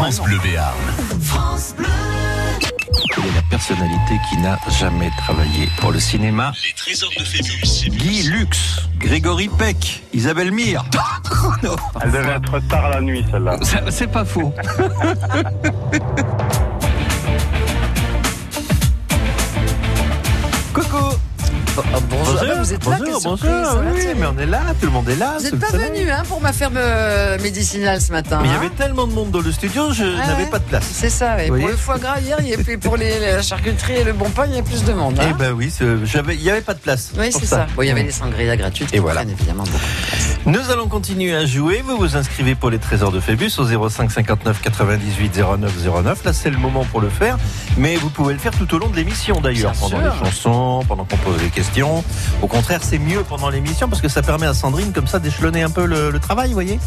France Bleu Béarn. Quelle est la personnalité qui n'a jamais travaillé pour le cinéma Les trésors de Phébus. Guy Lux, Grégory Peck, Isabelle Mire. Non, Elle devait être tard la nuit, celle-là. C'est pas faux. Coucou bonjour, Ah bah, vous êtes là, quelle bonjour, bonjour. va, Oui, mais on est là, tout le monde est là. Vous n'êtes pas venu hein, pour ma ferme euh, médicinale ce matin. Mais il y hein avait tellement de monde dans le studio, je Ouais, n'avais ouais. pas de place. C'est ça, et pour le foie gras hier, pour les, la charcuterie et le bon pain, il y a plus de monde. Eh hein. ben oui, il n'y avait pas de place. oui, c'est ça. Bon, il y avait les sangrias gratuites Et voilà. évidemment beaucoup de place. Nous allons continuer à jouer. Vous vous inscrivez pour les trésors de Phébus au 05 59 98 09 09. Là, c'est le moment pour le faire. Mais vous pouvez le faire tout au long de l'émission d'ailleurs, pendant sûr. les chansons, pendant qu'on pose les questions. Au contraire, c'est mieux pendant l'émission parce que ça permet à Sandrine comme ça d'échelonner un peu le, le travail, vous voyez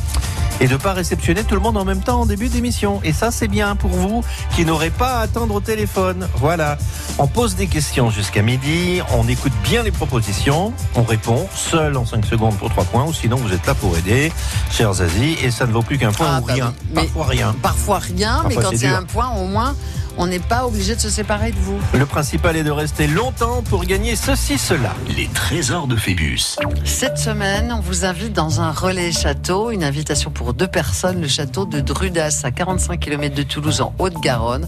et de pas réceptionner tout le monde en même temps en début d'émission. Et ça, c'est bien pour vous qui n'aurez pas à attendre au téléphone. Voilà. On pose des questions jusqu'à midi, on écoute bien les propositions, on répond seul en 5 secondes pour 3 points, ou sinon vous êtes là pour aider, cher Zazie, et ça ne vaut plus qu'un point Ah, ou bah rien. oui. Mais- Parfois rien. Parfois rien, mais Parfois, quand c'est il y a dur. un point, au moins, on n'est pas obligé de se séparer de vous. Le principal est de rester longtemps pour gagner ceci, cela. Les trésors de Phébus. Cette semaine, on vous invite dans un relais château, une invitation pour deux personnes, le château de Drudas, à 45 km de Toulouse, en Haute-Garonne.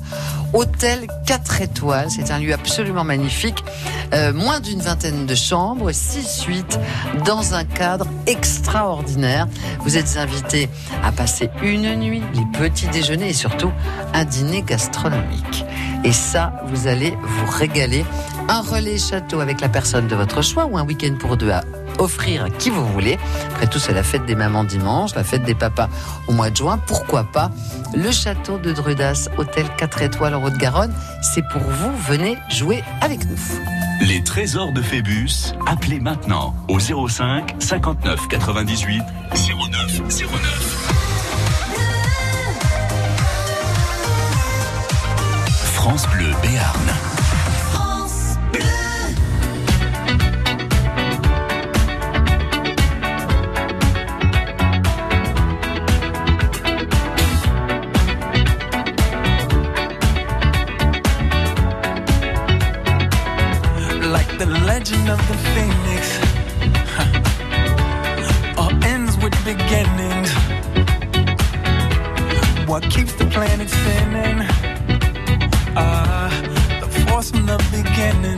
Hôtel 4 étoiles, c'est un lieu absolument magnifique. Euh, moins d'une vingtaine de chambres, 6 suites, dans un cadre extraordinaire. Vous êtes invités à passer une nuit, les petits déjeuners et surtout un dîner gastronomique. Et ça, vous allez vous régaler. Un relais château avec la personne de votre choix ou un week-end pour deux à offrir à qui vous voulez. Après tout, c'est la fête des mamans dimanche, la fête des papas au mois de juin. Pourquoi pas le château de Drudas, hôtel 4 étoiles en Haute-Garonne. C'est pour vous, venez jouer avec nous. Les trésors de Phébus. Appelez maintenant au 05 59 98 09 09. France Bleu Béarn. like the legend of the phoenix. All ends with beginnings. What keeps the planet spinning? getting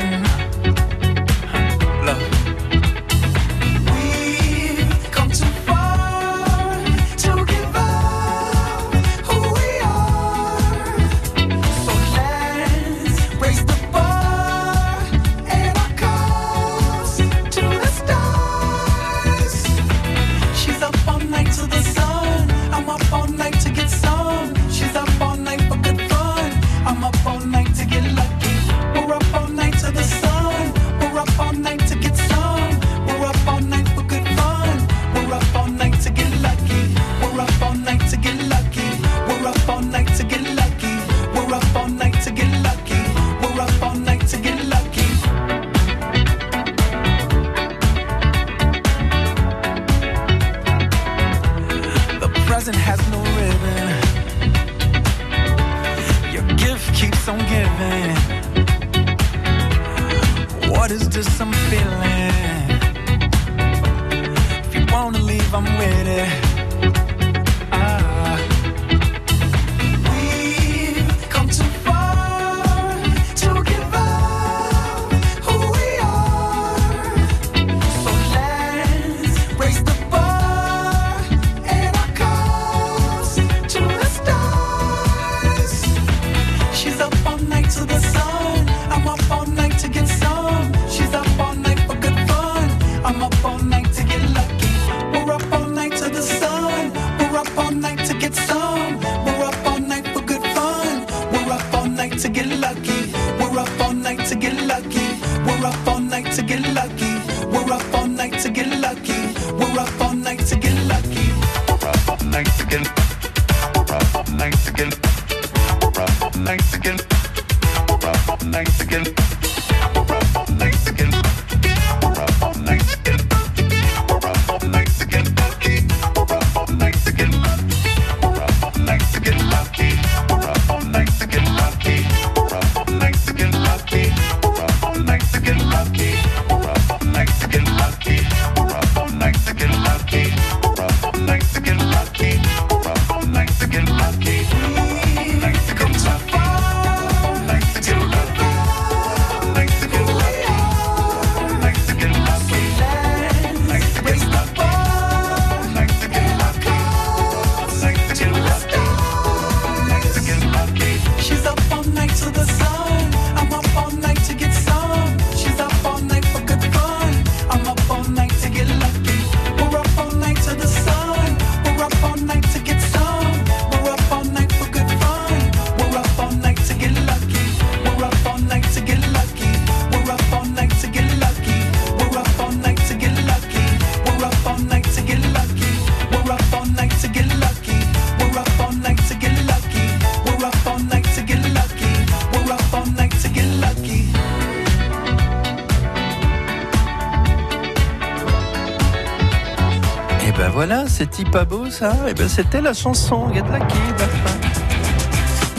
ça Eh ben c'était la chanson. Get Lucky. bah,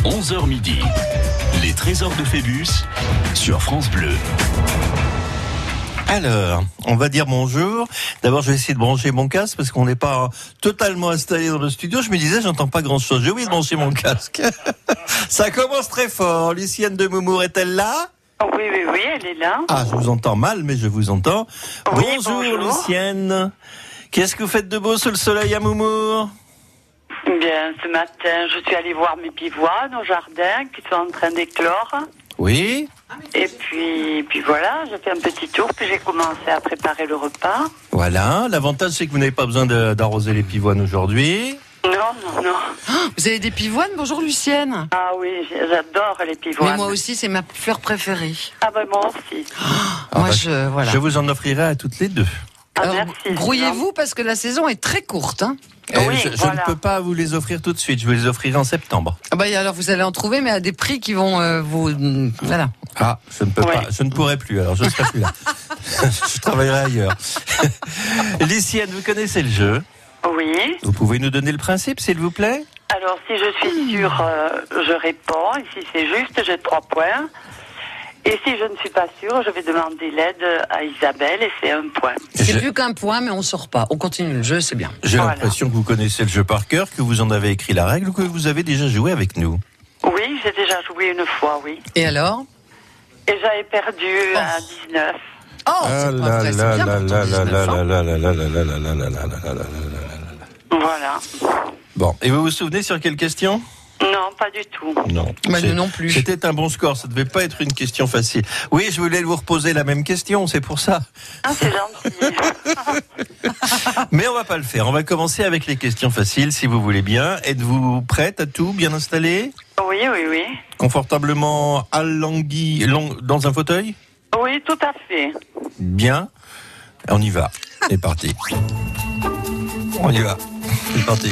11h midi. Les trésors de Phébus sur France Bleu. Alors, on va dire bonjour. D'abord, je vais essayer de brancher mon casque parce qu'on n'est pas totalement installé dans le studio. Je me disais, j'entends pas grand-chose. J'ai oublié de brancher mon casque. Ça commence très fort. Lucienne de Moumour est-elle là? Oui, oui, oui, elle est là. Ah, je vous entends mal, mais je vous entends. Oui, bonjour, bonjour. Lucienne. Qu'est-ce que vous faites de beau sous le soleil à Moumour Bien, ce matin, je suis allée voir mes pivoines au jardin qui sont en train d'éclore. Oui Et puis, puis voilà, j'ai fait un petit tour, puis j'ai commencé à préparer le repas. Voilà. L'avantage, c'est que vous n'avez pas besoin d'arroser les pivoines aujourd'hui. Non, non, non. Vous avez des pivoines? Bonjour Lucienne. Ah oui, j'adore les pivoines. Mais moi aussi, c'est ma fleur préférée. Ah ben moi aussi. moi, bah, je voilà. Je vous en offrirai à toutes les deux. Ah, grouillez-vous parce que la saison est très courte. Hein. Euh, Oui, je, je voilà. ne peux pas vous les offrir tout de suite. Je vous les offrirai en septembre. Ah bah, alors vous allez en trouver, mais à des prix qui vont euh, vous voilà. Ah, je ne peux Ouais. pas. Je ne pourrai plus. Alors, je ne serai plus là. je travaillerai ailleurs. Lucienne, vous connaissez le jeu? Oui. Vous pouvez nous donner le principe, s'il vous plaît? Alors, si je suis sûre, euh, je réponds. Et si c'est juste, j'ai trois points. Et si je ne suis pas sûre, je vais demander l'aide à Isabelle et c'est un point. C'est Je- plus qu'un point, mais on sort pas. On continue le jeu, c'est bien. J'ai Voilà. l'impression que vous connaissez le jeu par cœur, que vous en avez écrit la règle ou que vous avez déjà joué avec nous. Oui, j'ai déjà joué une fois, oui. Et alors Et j'avais perdu à 19. Oh, c'est pas vrai, c'est bien pourtant, 19 ans. Voilà. Bon, et vous vous souvenez sur quelle question Non, pas du tout. Non. C'est- nous non plus. C'était un bon score, ça devait pas être une question facile. Oui, je voulais vous reposer la même question, c'est pour ça. Ah, c'est gentil. Mais on va pas le faire. On va commencer avec les questions faciles, si vous voulez bien. Êtes-vous prête à tout, bien installé? Oui, oui, oui. Confortablement allongui long- dans un fauteuil? Oui, tout à fait. Bien. On y va. C'est parti. On y va. C'est parti.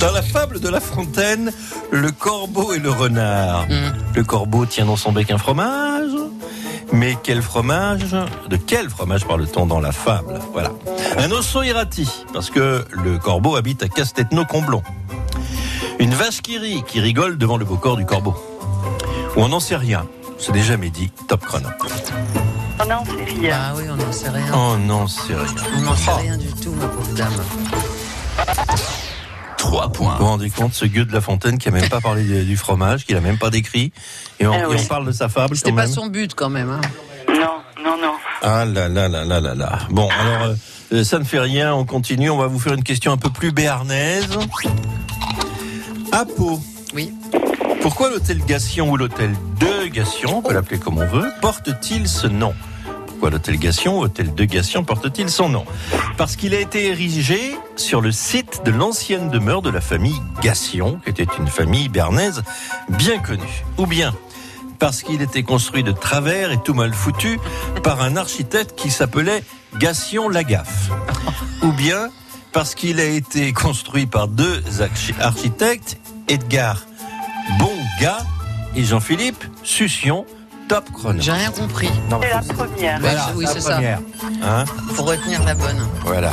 Dans la fable de La Fontaine, le corbeau et le renard. Mm. Le corbeau tient dans son bec un fromage. Mais quel fromage De quel fromage parle-t-on dans la fable? Voilà. Un osso irati, parce que le corbeau habite à Castetno-Comblon. Une vache qui rit, qui rigole devant le beau corps du corbeau. Ou on n'en sait rien. C'est déjà midi, top chrono. Oh non, c'est rien. Ah oui, on n'en sait rien. Oh non, c'est rien. On n'en sait rien du tout, ma pauvre dame. 3 points. Vous vous rendez compte, ce gueux de La Fontaine qui a même pas parlé du, fromage, qui l'a même pas décrit, et on, Eh et on parle de sa fable C'était pas même. son but quand même. Hein. Non, non, non. Ah là là là là là là. Bon, alors euh, euh, ça ne fait rien, on continue. On va vous faire une question un peu plus béarnaise. À Pau, Oui. pourquoi l'hôtel Gation ou l'hôtel de Gation, on peut l'appeler comme on veut, porte-t-il ce nom? Pourquoi l'hôtel Gation ou l'hôtel de Gation porte-t-il son nom? Parce qu'il a été érigé sur le site de l'ancienne demeure de la famille Gation, qui était une famille bernaise bien connue. Ou bien parce qu'il était construit de travers et tout mal foutu par un architecte qui s'appelait Gation Lagaffe. Ou bien parce qu'il a été construit par deux archi- architectes, Edgar Bonga et Jean-Philippe Succion, top chrono. J'ai rien compris. Non, C'est la première. Voilà, oui, c'est ça. première. Hein Faut retenir la bonne. voilà.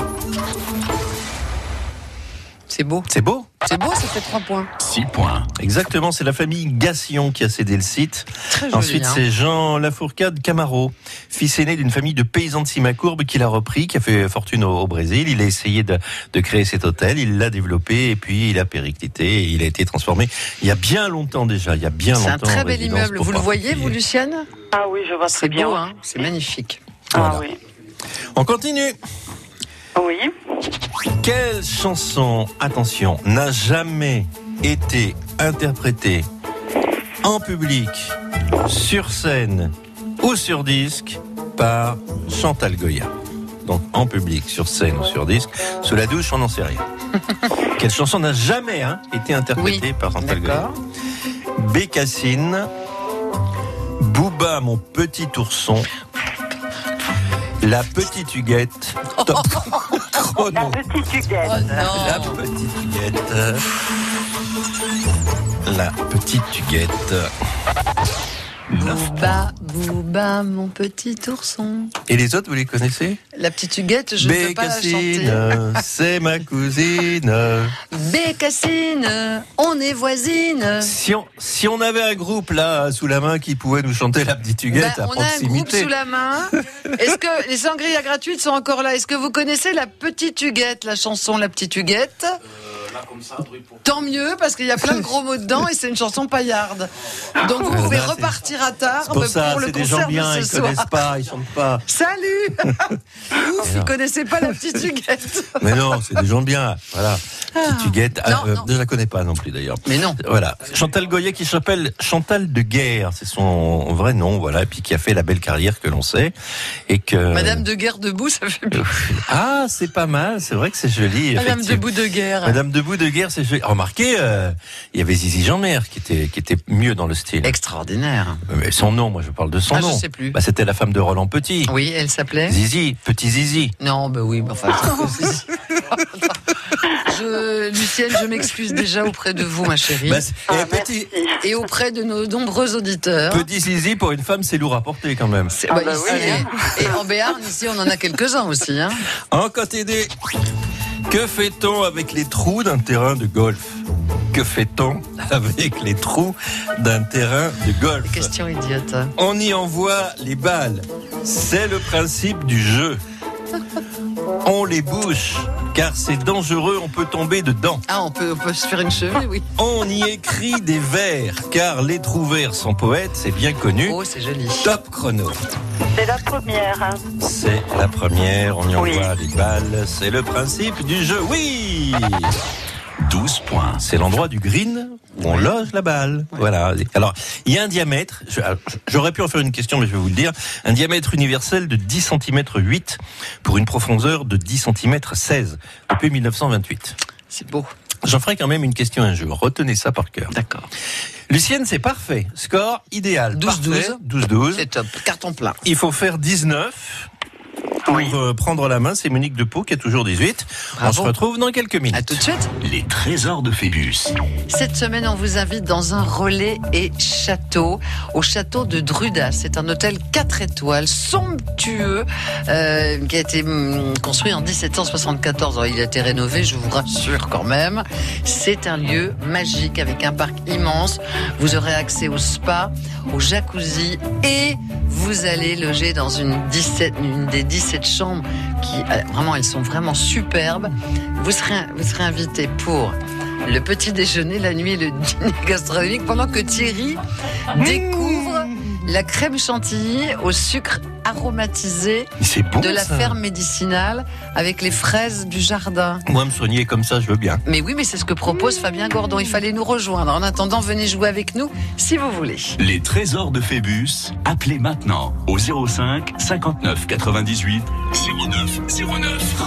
C'est beau. C'est beau C'est beau, ça fait trois points. 6 points. Exactement, c'est la famille Gassion qui a cédé le site. Très joli. Ensuite, hein. c'est Jean Lafourcade Camaro, fils aîné d'une famille de paysans de Simacourbe qui l'a repris, qui a fait fortune au, au Brésil. Il a essayé de, de créer cet hôtel, il l'a développé et puis il a périclité et il a été transformé il y a bien longtemps déjà. Il y a bien C'est longtemps. un très bel immeuble. Vous le voyez, vous. Lucienne Ah oui, je vois très C'est bien. beau, hein C'est magnifique. Ah Voilà. oui. On continue. Oui. Quelle chanson, attention, n'a jamais été interprétée en public, sur scène ou sur disque par Chantal Goya? Donc en public, sur scène ou sur disque, sous la douche, on n'en sait rien. Quelle chanson n'a jamais hein, été interprétée Oui, par Chantal Goya? Bécassine, Booba, mon petit ourson, La petite Huguette, top chrono. La petite Huguette. Oh La petite Huguette. La petite Huguette. Booba, Booba, mon petit ourson. Et les autres, vous les connaissez? La petite Huguette, je ne peux pas la chanter. Bécassine, c'est ma cousine. Bécassine, on est voisines. Si on, si on avait un groupe là sous la main qui pouvait nous chanter la petite Huguette Bah, à on a un groupe proximité. sous la main. Est-ce que les sangrias gratuites sont encore là? Est-ce que vous connaissez la petite Huguette, la chanson La petite Huguette? Tant mieux, parce qu'il y a plein de gros mots dedans et c'est une chanson paillarde. Donc vous Voilà, pouvez repartir à Tarbes pour ça, pour le c'est des concert gens bien, de ils ce soir. connaissent pas, ils chantent pas. Salut Ouf, ils connaissaient pas la petite Huguette. Mais non, c'est des gens bien. Voilà. Petite Huguette, Non, euh, je la connais pas non plus d'ailleurs. Mais non. Voilà. Chantal Goya qui s'appelle Chantal de Guerre, c'est son vrai nom, voilà, et puis qui a fait la belle carrière que l'on sait. Et que. Madame de guerre debout, ça fait bien. Ah, c'est pas mal, c'est vrai que c'est joli. Madame debout de guerre. Madame Debout de Guerre, c'est joli. Remarquez, euh, il y avait Zizi Jeanmer qui était, qui était mieux dans le style. Extraordinaire. Mais son nom, moi je parle de son Ah, je nom. sais plus. Bah, c'était la femme de Roland Petit. Oui, elle s'appelait Zizi, petit Zizi. Non, bah oui, mais enfin. je, Lucienne, je m'excuse déjà auprès de vous, ma chérie, Bah, Ah, et petit, et auprès de nos nombreux auditeurs. petit Zizi, pour une femme, c'est lourd à porter quand même. C'est- Ah bah, bah ici, oui, hein. et, et en Béarn, ici, on en a quelques-uns aussi. Hein. En côté des... Que fait-on avec les trous d'un terrain de golf? Que fait-on avec les trous d'un terrain de golf? Question idiote. On y envoie les balles. C'est le principe du jeu. On les bouche, car c'est dangereux, on peut tomber dedans. Ah, on peut, on peut se faire une cheville, oui. On y écrit des vers, car les trous verts sont poètes, c'est bien connu. Oh, c'est joli. Top chrono. C'est la première. hein. C'est la première, on y Oui. envoie les balles, c'est le principe du jeu. Oui 12 points. C'est l'endroit du green où on loge la balle. Voilà. Alors, il y a un diamètre, j'aurais pu en faire une question, mais je vais vous le dire, un diamètre universel de 10 cm 8 pour une profondeur de 10 cm 16 depuis 1928. C'est beau. J'en ferai quand même une question un jour. Retenez ça par cœur. D'accord. Lucienne, c'est parfait. Score idéal. 12-12. Parfait. 12-12. C'est top. Carton plein. Il faut faire 19 pour Oui. euh, prendre la main. C'est Monique de Pau qui a toujours 18. On Bravo. se retrouve dans quelques minutes. À tout de suite. Les trésors de Phébus. Cette semaine, on vous invite dans un relais et château, au château de Drudas. C'est un hôtel 4 étoiles, somptueux, euh, qui a été hum, construit en 1774. Alors, il a été rénové, je vous rassure quand même. C'est un lieu magique avec un parc immense. Vous aurez accès au spa, au jacuzzi et vous allez loger dans une, 17, une des 17 chambres qui, euh, vraiment, elles sont vraiment superbes. Vous serez, vous serez invité pour le petit déjeuner, la nuit et le dîner gastronomique pendant que Thierry découvre la crème chantilly au sucre aromatisé Mais C'est bon de la ça. ferme médicinale avec les fraises du jardin. Moi, me soigner comme ça, je veux bien. Mais oui, mais c'est ce que propose Fabien Gordon. Il fallait nous rejoindre. En attendant, venez jouer avec nous si vous voulez. Les trésors de Phébus. Appelez maintenant au 05 59 98 09 09.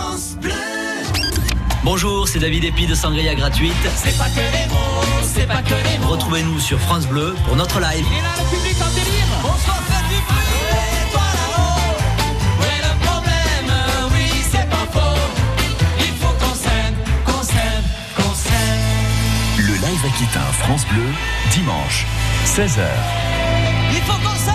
Bonjour, c'est David Epi de Sangria Gratuite. C'est pas que les mots, c'est pas que les mots. Retrouvez-nous sur France Bleu pour notre live. Et là, le public en délire. Bonsoir, Le live Aquitain France Bleu, dimanche, 16h. Il faut qu'on s'aime.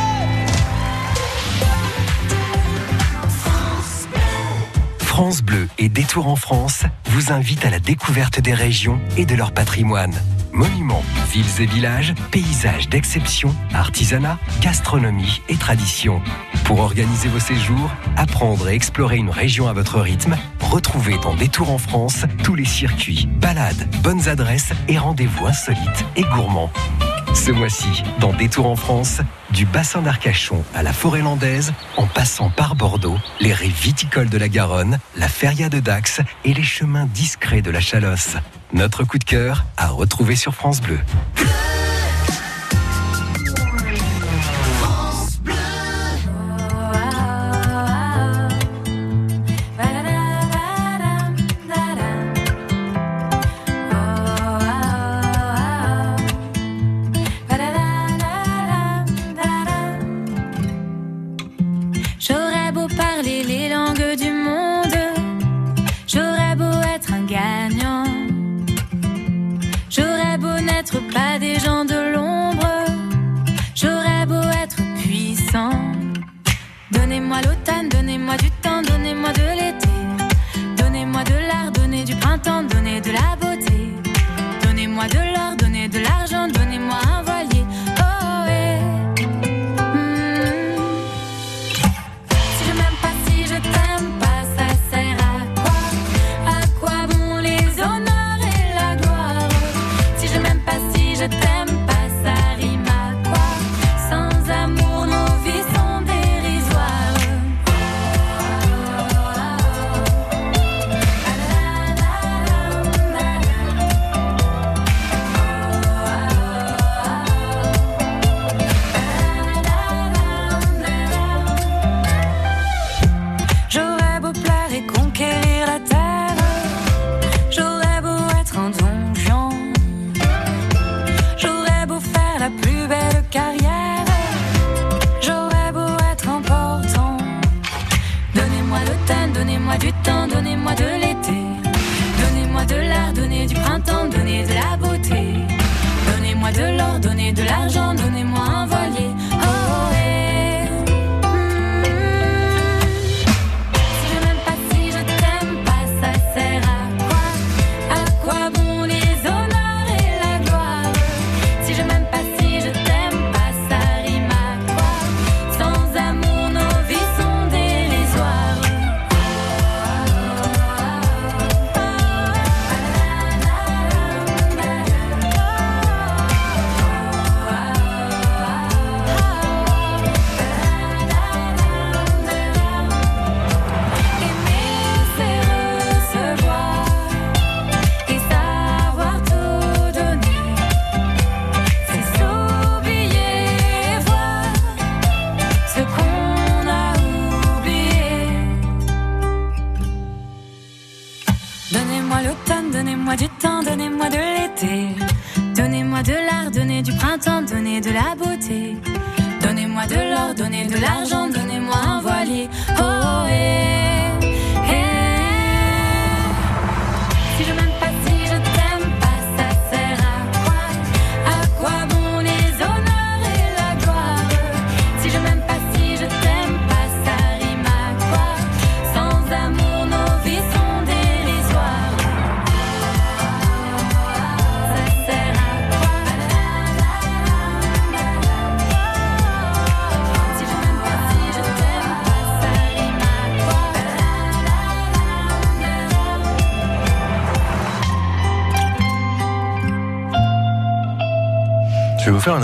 France Bleu et Détour en France vous invitent à la découverte des régions et de leur patrimoine. Monuments, villes et villages, paysages d'exception, artisanat, gastronomie et tradition. Pour organiser vos séjours, apprendre et explorer une région à votre rythme, retrouvez dans Détour en France tous les circuits, balades, bonnes adresses et rendez-vous insolites et gourmands. Ce mois-ci, dans Détour en France, du bassin d'Arcachon à la forêt landaise, en passant par Bordeaux, les rives viticoles de la Garonne, la feria de Dax et les chemins discrets de la Chalosse. Notre coup de cœur à retrouver sur France Bleu.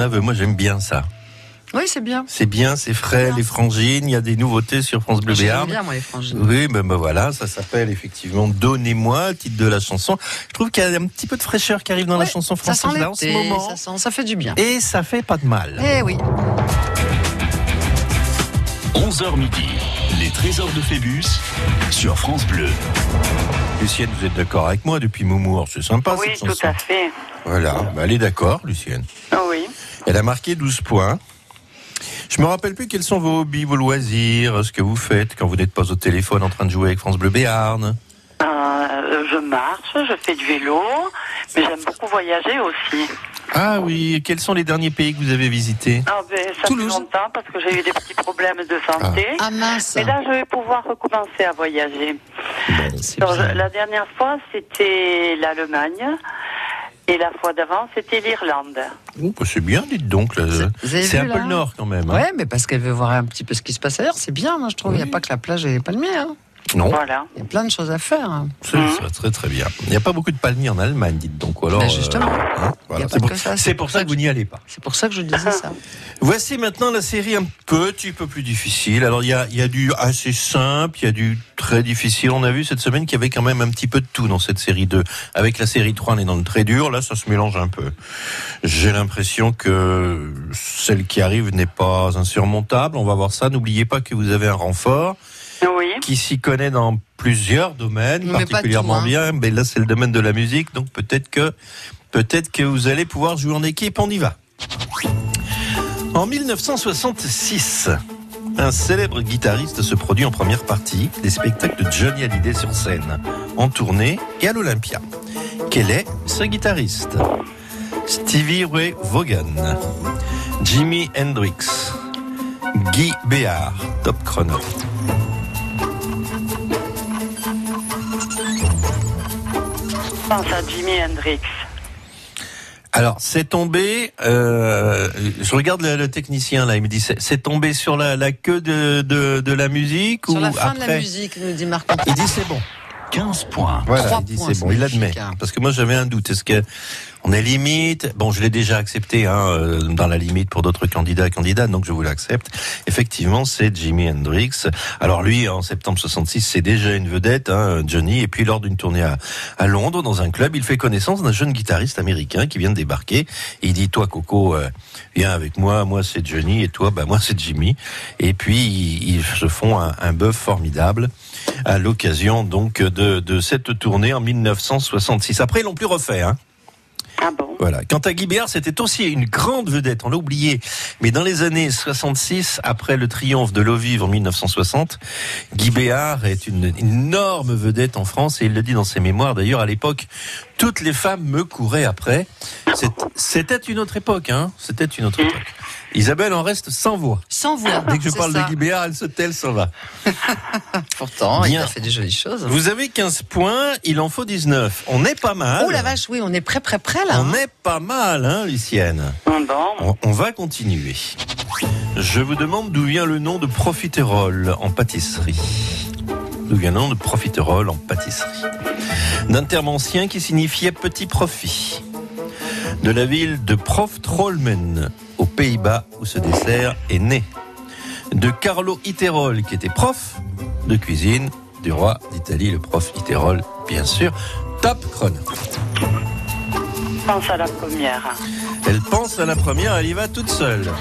Aveu, moi j'aime bien ça. Oui, c'est bien. C'est bien, c'est frais, les frangines, il y a des nouveautés sur France Bleu J'aime Béarn. bien, moi, les frangines. Oui, ben, ben voilà, ça s'appelle effectivement Donnez-moi, le titre de la chanson. Je trouve qu'il y a un petit peu de fraîcheur qui arrive dans la chanson ça française sent là en ce moment. ça, sent- ça fait du bien. Et ça fait pas de mal. Eh oui. 11h midi, les trésors de Phébus sur France Bleu. Lucienne, vous êtes d'accord avec moi depuis Moumour C'est sympa Oui, cette tout chanson. à fait. Voilà, ben, elle est d'accord, Lucienne. Ah Oui. Elle a marqué 12 points. Je me rappelle plus quels sont vos hobbies, vos loisirs, ce que vous faites quand vous n'êtes pas au téléphone en train de jouer avec France Bleu Béarn. Euh, je marche, je fais du vélo, mais j'aime beaucoup voyager aussi. Ah oui, quels sont les derniers pays que vous avez visités? Ah ben, ça Toulouse. fait longtemps parce que j'ai eu des petits problèmes de santé. Ah mince. Mais là, je vais pouvoir recommencer à voyager. Alors, la dernière fois, c'était l'Allemagne. Et la fois d'avant, c'était l'Irlande. Oh, bah, C'est bien, dites donc. C'est un peu le nord quand même. hein. Ouais, mais parce qu'elle veut voir un petit peu ce qui se passe ailleurs, c'est bien, moi je trouve. Il n'y a pas que la plage et les palmiers. hein. Non, Voilà. Il y a plein de choses à faire. hein. c'est ça, très très bien. Il n'y a pas beaucoup de palmiers en Allemagne, dites donc. Alors, Ben, justement. hein, voilà. a pas C'est pour, ça, pour que vous n'y allez pas. C'est pour ça que je disais ça. Voici maintenant la série un petit peu plus difficile. Alors il y a, il y a du assez simple, il y a du très difficile. On a vu cette semaine qu'il y avait quand même un petit peu de tout dans cette série 2. Avec la série 3, on est dans le très dur. Là, ça se mélange un peu. J'ai l'impression que celle qui arrive n'est pas insurmontable. On va voir ça. N'oubliez pas que vous avez un renfort Oui. qui s'y connaît dans plusieurs domaines, Mais particulièrement tout, hein. bien. Mais là, c'est le domaine de la musique, donc peut-être que peut-être que vous allez pouvoir jouer en équipe. On y va. En 1966, un célèbre guitariste se produit en première partie des spectacles de Johnny Hallyday sur scène, en tournée et à l'Olympia. Quel est ce guitariste? Stevie Ray Vaughan, Jimi Hendrix, Guy Béard, top chrono. Pense à Jimi Hendrix. Alors, c'est tombé. euh, je regarde le, le technicien là. Il me dit c'est tombé sur la, la queue de, de, de la musique Sur ou la fin après de la musique, nous dit Marc. Il dit c'est bon. 15 points. Voilà, il dit c'est bon. Il admet. hein. Parce que moi j'avais un doute. Est-ce que On est limite. Bon, je l'ai déjà accepté hein, euh, dans la limite pour d'autres candidats et donc je vous l'accepte. Effectivement, c'est Jimi Hendrix. Alors lui, en septembre 66, c'est déjà une vedette, hein, Johnny. Et puis lors d'une tournée à, Londres, dans un club, il fait connaissance d'un jeune guitariste américain qui vient de débarquer. Il dit, toi, Coco, euh, viens avec moi. Moi, c'est Johnny. Et toi, bah moi, c'est Jimmy. Et puis ils, ils se font un, un bœuf formidable à l'occasion donc de, de cette tournée en 1966. Après, ils l'ont plus refait. Hein. Ah bon Voilà. Quant à Guy Béard, c'était aussi une grande vedette, on l'a oublié. Mais dans les années 66, après le triomphe de l'eau vive en 1960, Guy Béard est une énorme vedette en France et il le dit dans ses mémoires. D'ailleurs, à l'époque, toutes les femmes me couraient après. C'était une autre époque, hein. C'était une autre époque. Isabelle en reste sans voix. Sans voix. Dès que je parle ça. de Guy Béard, elle se tait, elle s'en va. Pourtant, il a fait des jolies choses. Vous avez 15 points, il en faut 19. On est pas mal. Oh la vache, oui, on est prêt, prêt, prêt là. On hein. est pas mal, hein, Lucienne. On va continuer. Je vous demande d'où vient le nom de profiterole en pâtisserie. D'où vient le nom de profiterole en pâtisserie D'un terme ancien qui signifiait petit profit. De la ville de Proftrolmen, aux Pays-Bas, où ce dessert est né. De Carlo Iterol, qui était prof de cuisine du roi d'Italie, le prof Iterol, bien sûr. Top chrono. Pense à la première. Elle pense à la première, elle y va toute seule.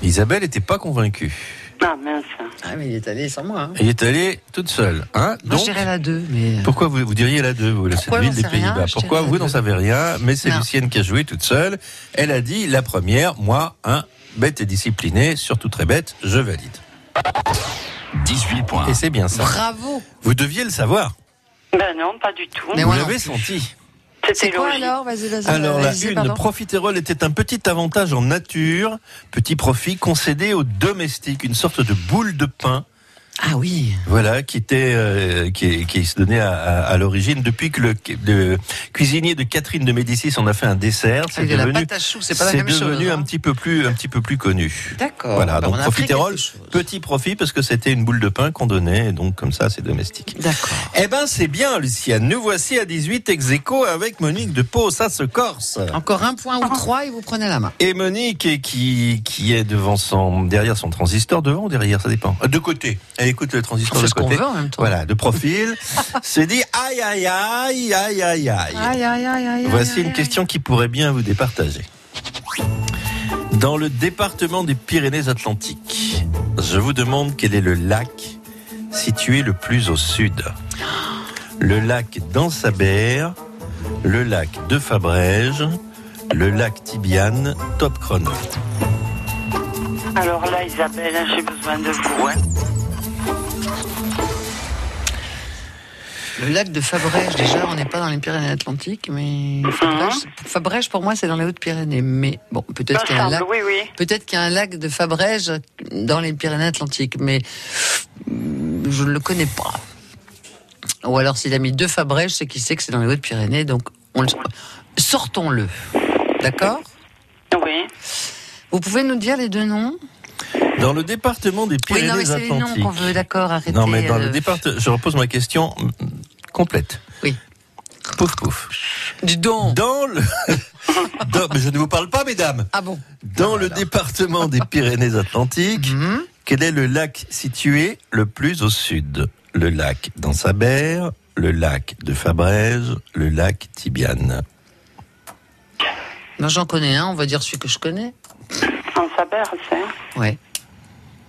Isabelle n'était pas convaincue. Ah mince. Ah, mais il est allé sans moi. hein. Elle est allée toute seule. Hein Moi, Donc, je dirais la 2, mais. euh, pourquoi vous, vous diriez la 2, vous, la cette Pourquoi ville des Pays-Bas? Pourquoi vous n'en savez rien? Mais c'est. Lucienne qui a joué toute seule. Elle a dit la première, moi, hein, bête et disciplinée, surtout très bête, je valide. 18 points. Et c'est bien ça. Bravo. Vous deviez le savoir. Ben non, pas du tout. Mais vous l'avez senti. C'est C'était quoi logique. alors Vas-y, vas-y. Alors la vas-y, une, pardon. profiterole était un petit avantage en nature, petit profit concédé aux domestiques, une sorte de boule de pain Ah oui. Voilà, qui était, euh, qui, qui se donnait à, à- à l'origine depuis que le, le cuisinier de Catherine de Médicis en a fait un dessert. C'est Avec de la devenu, pâte à choux, c'est pas la c'est même chose. devenu un petit peu plus, un petit peu plus connu. D'accord. Voilà, Bah, donc profiterole, petit profit parce que c'était une boule de pain qu'on donnait, et donc comme ça c'est domestique. D'accord. Eh ben c'est bien, Luciane. Nous voici à 18 ex aequo avec Monique de Pau, ça se corse. Encore un point ou trois et vous prenez la main. Et Monique qui qui est devant son derrière son transistor devant ou derrière ça dépend de côté écoute le transistor de côté veut en même temps. voilà de profil s'est dit aïe aïe aïe aïe aïe aïe Aïe, aïe, aïe, aïe. voici aïe, une aïe. question qui pourrait bien vous départager dans le département des Pyrénées-Atlantiques je vous demande quel est le lac situé le plus au sud le lac d'Ansaber le lac de Fabrège le lac Tibiane top chrono Alors là, Isabelle, j'ai besoin de vous. Hein. Le lac de Fabrège, déjà, on n'est pas dans les Pyrénées-Atlantiques, mais Fabrège, Fabrège, pour moi, c'est dans les Hautes-Pyrénées. Mais bon, peut-être qu'il y a un lac. oui, oui. Peut-être qu'il y a un lac de Fabrège dans les Pyrénées-Atlantiques, mais je ne le connais pas. Ou alors s'il a mis deux Fabrège, c'est qu'il sait que c'est dans les Hautes-Pyrénées, donc on le... sortons-le. D'accord? Oui. Vous pouvez nous dire les deux noms? Dans le département des Oui, non, mais c'est les noms Pyrénées-Atlantiques. qu'on veut, d'accord, arrêtez. non, mais dans le euh, département, je repose ma question complète. Oui. Pouf, pouf. Du don Dans le. dans- mais je ne vous parle pas, mesdames. Ah bon Dans le département des Pyrénées-Atlantiques, Mhm. quel est le lac situé le plus au sud? Le lac d'Ansaber, le lac de Fabrège, le lac Tibiane. Moi, j'en connais un, on va dire celui que je connais. En saber, c'est. Ouais.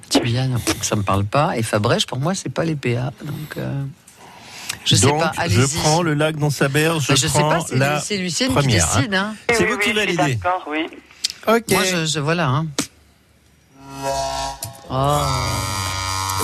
Tibiane, ça me parle pas. Et Fabrège, pour moi, c'est pas les PA. Donc, euh, je sais Donc, pas, je prends le lac d'Ansaber, je Mais je sais prends pas, c'est Lucienne qui première. hein. décide. Hein. C'est oui, vous oui, qui je validez. D'accord, oui. Ok. Moi, je, je voilà. Hein. Oh.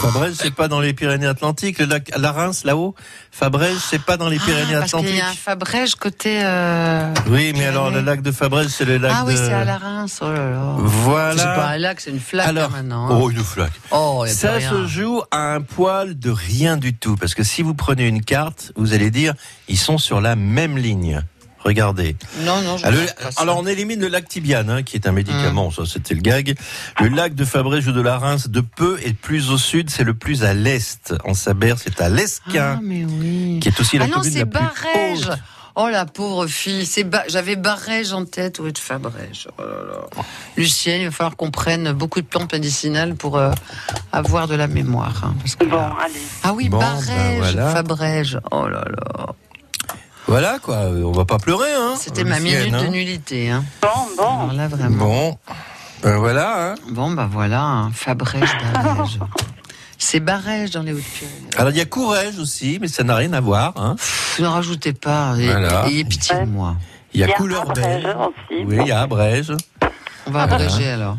Fabrège, c'est pas dans les Pyrénées-Atlantiques. Le lac, la Reims, là-haut. Fabrège, c'est pas dans les Ah, parce qu'il Pyrénées-Atlantiques. y a un Fabrège côté. euh, Oui, mais alors le Pyrénées. lac de Fabrège, c'est le lac Ah oui, c'est à la Reims. Oh là là. Voilà. C'est pas un lac, c'est une flaque Alors, là, maintenant. hein. oh, une flaque. Oh, y a Ça rien. se joue à un poil de rien du tout. Parce que si vous prenez une carte, vous allez dire, ils sont sur la même ligne. Regardez. Non, non, je Alors, ne sais pas ça. alors, on élimine le lac Tibiane, hein, qui est un médicament, ça c'était le gag. Le lac de Fabrège ou de la Reims de peu est plus au sud, c'est le plus à l'est. En Saber, c'est à Ah, l'Esquin, mais oui. qui est aussi la Ah non, commune c'est la plus Barège. haute. Oh la pauvre fille, c'est ba- j'avais Barège en tête ou de Fabrège. Oh là là. Lucienne, il va falloir qu'on prenne beaucoup de plantes médicinales pour euh, avoir de la mémoire. hein, parce que Bon, là- allez. Ah oui, Bon, ben Barège, voilà. Fabrège. Oh là là. Voilà quoi, on va pas pleurer hein. C'était ma minute de hein. nullité. Hein. Bon, Alors bon. là vraiment. Bon, ben voilà. Hein. Bon, bah voilà, hein, Fabrège, Barège. C'est Barège dans les Hautes-Pyrénées. Alors il y a Courrèges aussi, mais ça n'a rien à voir. Hein. Pff, Ne rajoutez pas. et- Voilà. Ayez pitié de moi. Il y a, a Couleur aussi. Oui, il y a Abrège. On va abréger alors.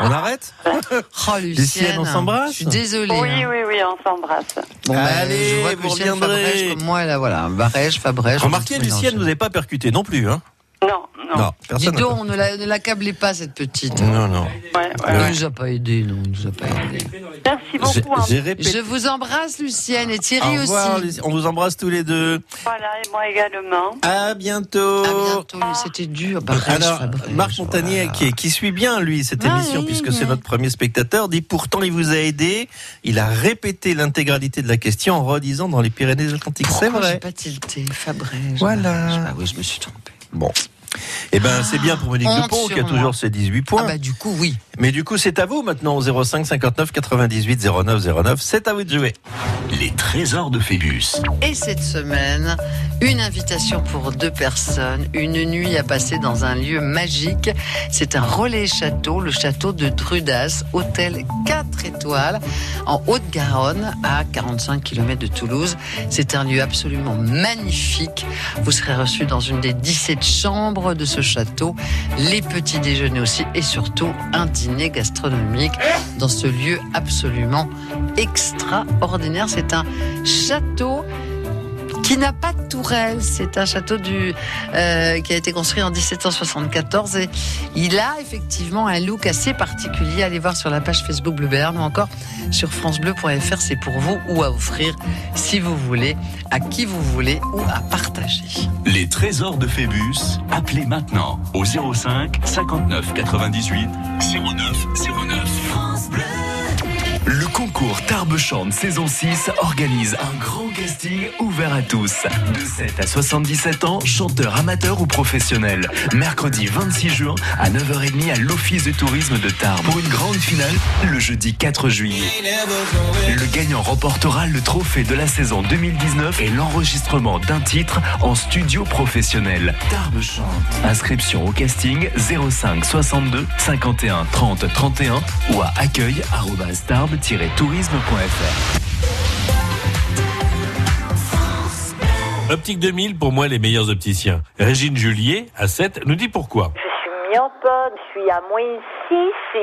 On arrête Oh, Lucienne. Lucienne, on s'embrasse Je suis désolée. Oui, hein. oui, oui, on s'embrasse. Bon, ben, Allez, je vois que vous Lucienne reviendrez. Fabrège comme moi, là, voilà. Barège, Fabrège. Remarquez, Lucienne, vous n'avez pas percuté non plus. Hein. Non, non. Dis personne. n'a donc, ne la- ne l'accablez pas, cette petite. Non, non. Ouais, ouais, Elle ouais. nous a pas aidé, non, elle nous a pas aidé. Merci J'ai beaucoup. hein. j'ai répété. Je vous embrasse, Lucienne, et Au Thierry revoir, aussi. Lucienne. On vous embrasse tous les deux. Voilà, et moi également. À bientôt. À bientôt, c'était dur. Alors, Marc Montagnier, voilà. qui, qui suit bien, lui, cette Ah, émission, oui, puisque oui. c'est notre premier spectateur, dit pourtant il vous a aidé. Il a répété l'intégralité de la question en redisant dans les Pyrénées-Atlantiques. C'est Pourquoi j'ai vrai. pas tilté, Fabrège. Voilà. Ah oui, je me suis trompé. Bon. Eh ben, c'est bien pour Monique Honte Dupont, qui a toujours moi. ses 18 points. Ah bah du coup, oui. Mais du coup, c'est à vous maintenant, au 05 59 98 09 09. C'est à vous de jouer. Les trésors de Phébus. Et cette semaine, une invitation pour deux personnes, une nuit à passer dans un lieu magique. C'est un relais château, le château de Drudas, hôtel 4 étoiles, en Haute-Garonne, à 45 km de Toulouse. C'est un lieu absolument magnifique. Vous serez reçu dans une des 17 chambres de ce château, les petits déjeuners aussi, et surtout un dîner gastronomique dans ce lieu absolument extraordinaire. C'est un château qui n'a pas de tourelle. C'est un château du, euh, qui a été construit en 1774 et il a effectivement un look assez particulier. Allez voir sur la page Facebook Bleu Béarn ou encore sur francebleu.fr. C'est pour vous ou à offrir si vous voulez, à qui vous voulez ou à partager. Les trésors de Phébus. Appelez maintenant au 05 59 98 09 09. Le concours Tarbes chante saison 6 organise un grand casting ouvert à tous. De 7 à 77 ans, chanteurs amateurs ou professionnels. Mercredi 26 juin à 9h30 à l'Office de tourisme de Tarbes. Pour une grande finale, le jeudi 4 juillet. Le gagnant remportera le trophée de la saison 2019 et l'enregistrement d'un titre en studio professionnel. Tarbes chante. Inscription au casting 05 62 51 30 31 ou à Optique 2000, pour moi, les meilleurs opticiens. Régine Julier, à 7, nous dit pourquoi. Je suis myope, je suis à moins 6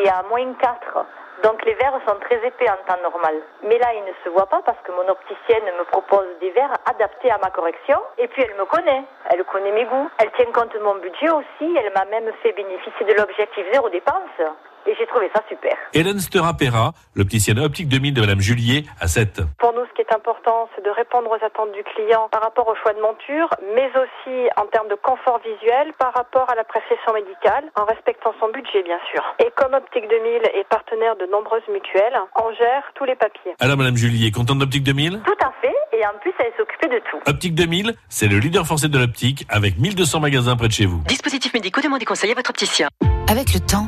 et à moins 4. Donc les verres sont très épais en temps normal. Mais là, ils ne se voient pas parce que mon opticienne me propose des verres adaptés à ma correction. Et puis elle me connaît, elle connaît mes goûts. Elle tient compte de mon budget aussi. Elle m'a même fait bénéficier de l'objectif zéro dépense. Et j'ai trouvé ça super. Hélène Stera-Pera, l'opticienne Optique 2000 de Madame Julier, à 7. Pour nous, ce qui est important, c'est de répondre aux attentes du client par rapport au choix de monture, mais aussi en termes de confort visuel par rapport à la prescription médicale, en respectant son budget, bien sûr. Et comme Optique 2000 est partenaire de nombreuses mutuelles, on gère tous les papiers. Alors, Madame Julier, contente d'Optique 2000 Tout à fait. Et en plus, elle s'occupait de tout. Optique 2000, c'est le leader français de l'optique, avec 1200 magasins près de chez vous. Dispositifs médicaux, demandez conseil à votre opticien. Avec le temps,